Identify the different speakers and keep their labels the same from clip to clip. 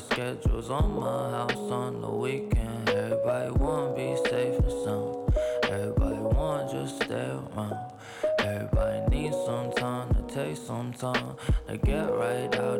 Speaker 1: schedules on my house to get right out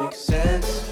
Speaker 1: make
Speaker 2: sense.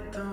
Speaker 3: muerto.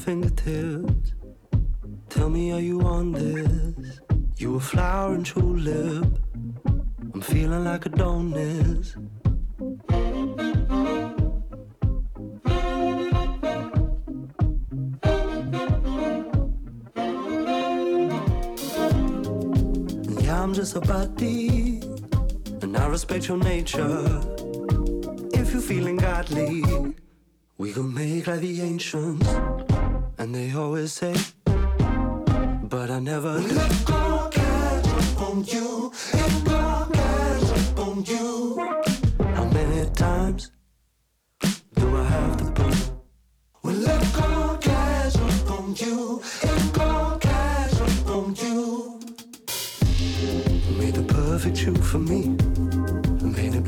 Speaker 3: Fingertips. Tell me, are you on this? You a flower and tulip. I'm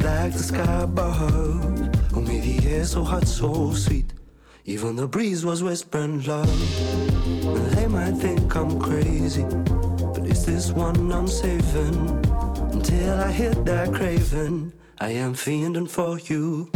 Speaker 3: Black, the sky above. Made the air so hot, so sweet. Even the breeze was whispering love. And they might think I'm crazy, but it's this one I'm saving. Until I hit that craving, I am fiending for you.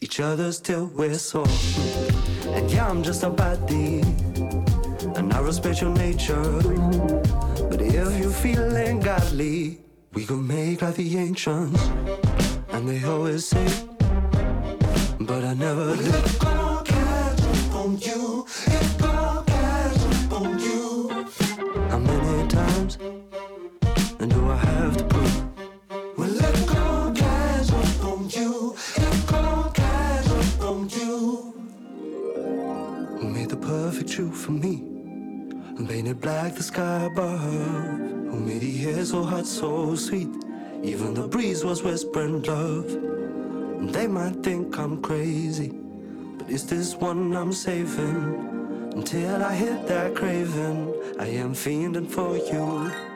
Speaker 3: Each other's till we're sore. And yeah, I'm just a I respect your nature. But if you're feeling godly, we can make like the ancients. And they always say, but I never let go, catch up on you. For me? And painted black the sky above. Who made the air so hot, so sweet? Even the breeze was whispering love. And they might think I'm crazy, but it's this one I'm saving. Until I hit that craving, I am fiending for you.
Speaker 2: You.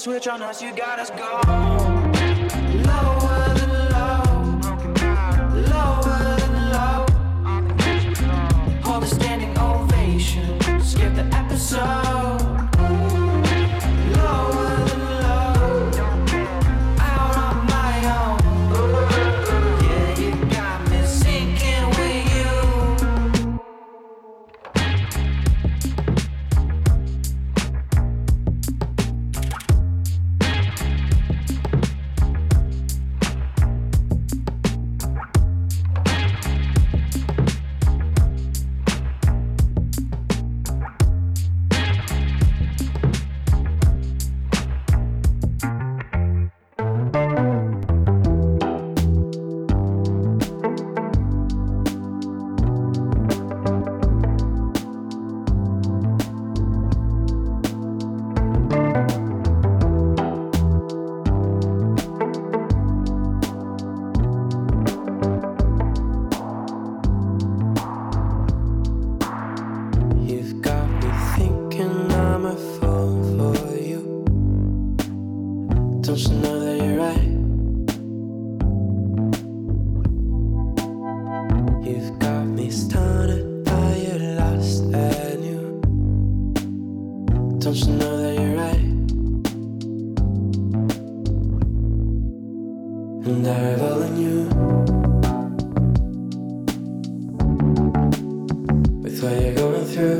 Speaker 4: Switch on us. You got us go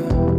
Speaker 5: going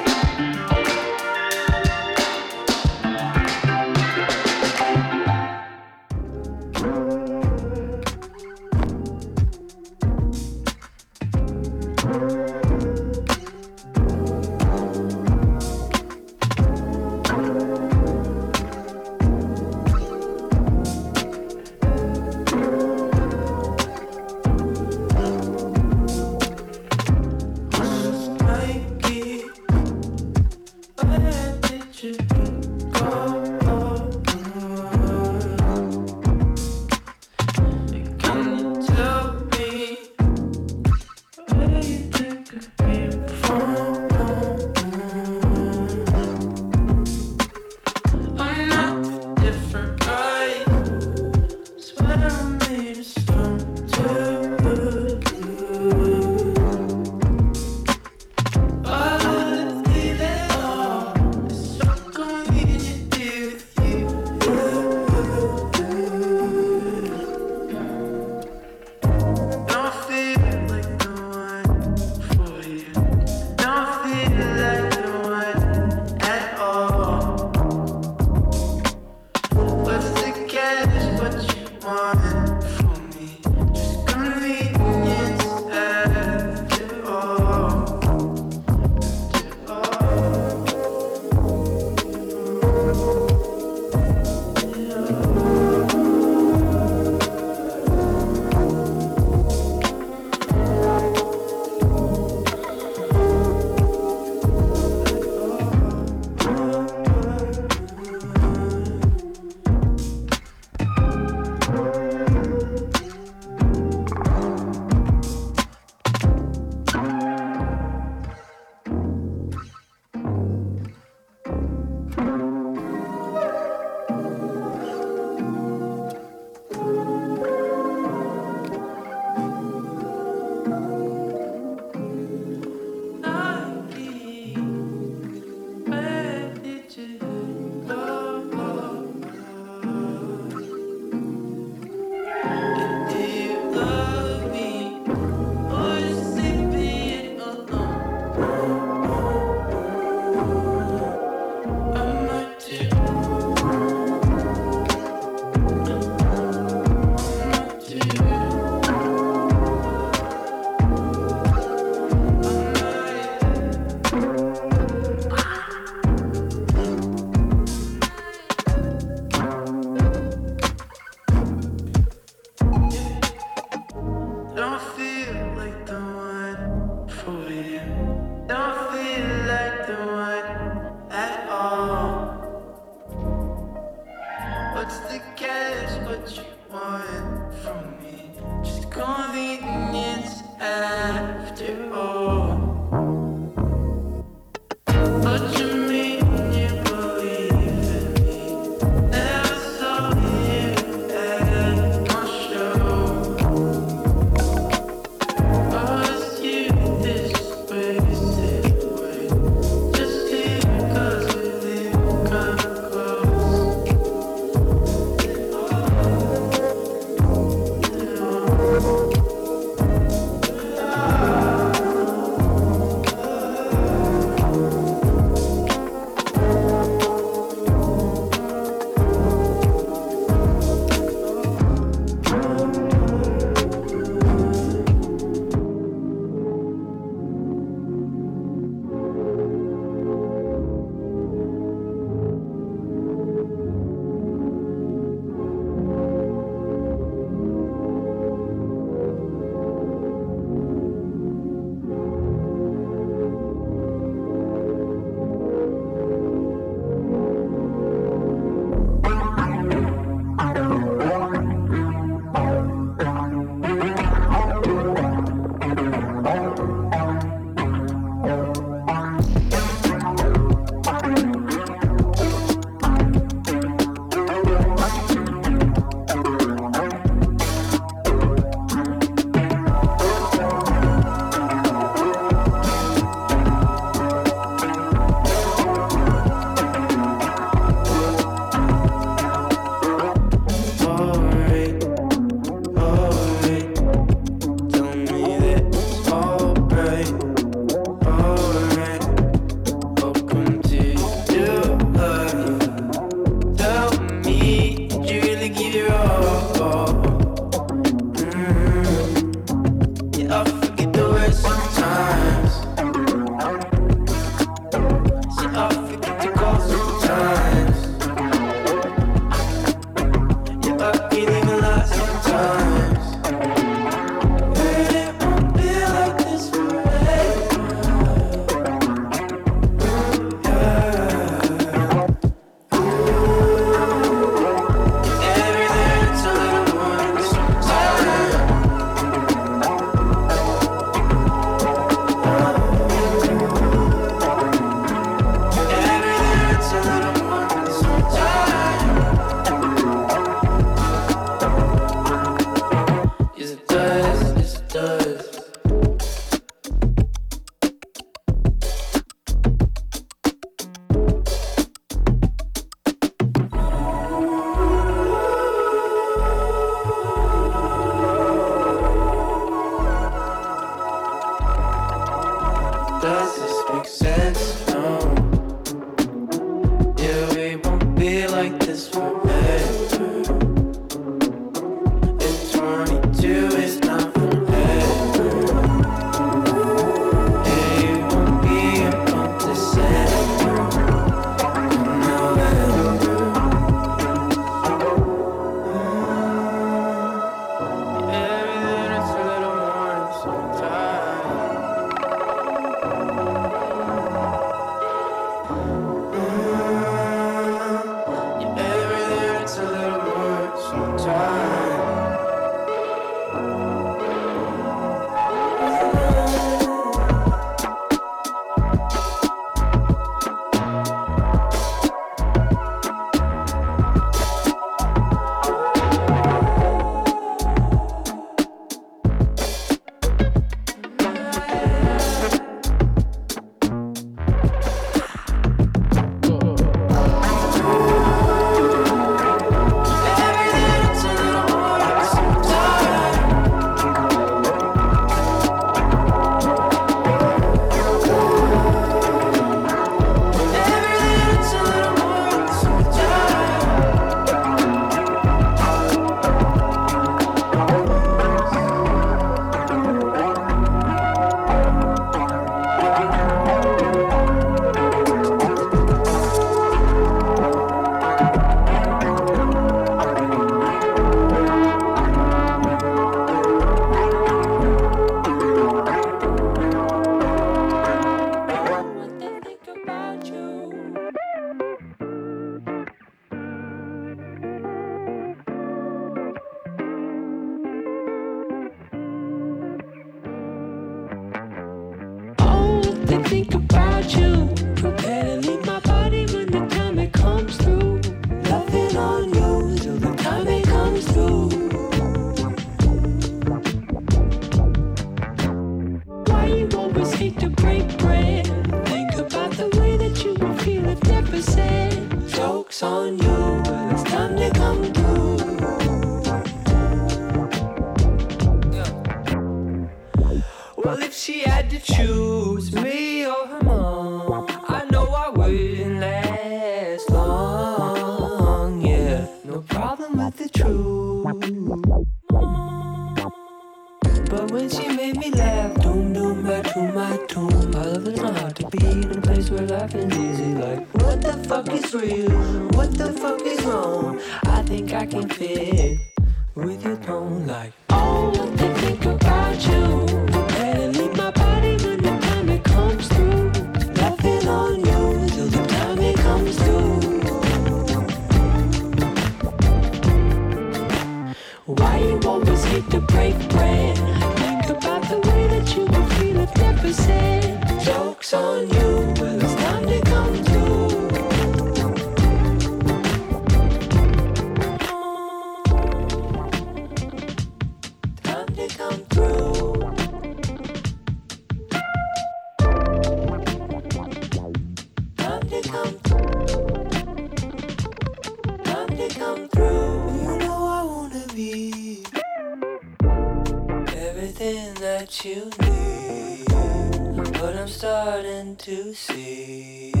Speaker 3: to
Speaker 2: see. You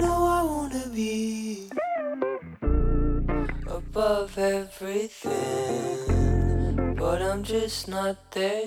Speaker 2: know I wanna be above everything, but I'm just not there.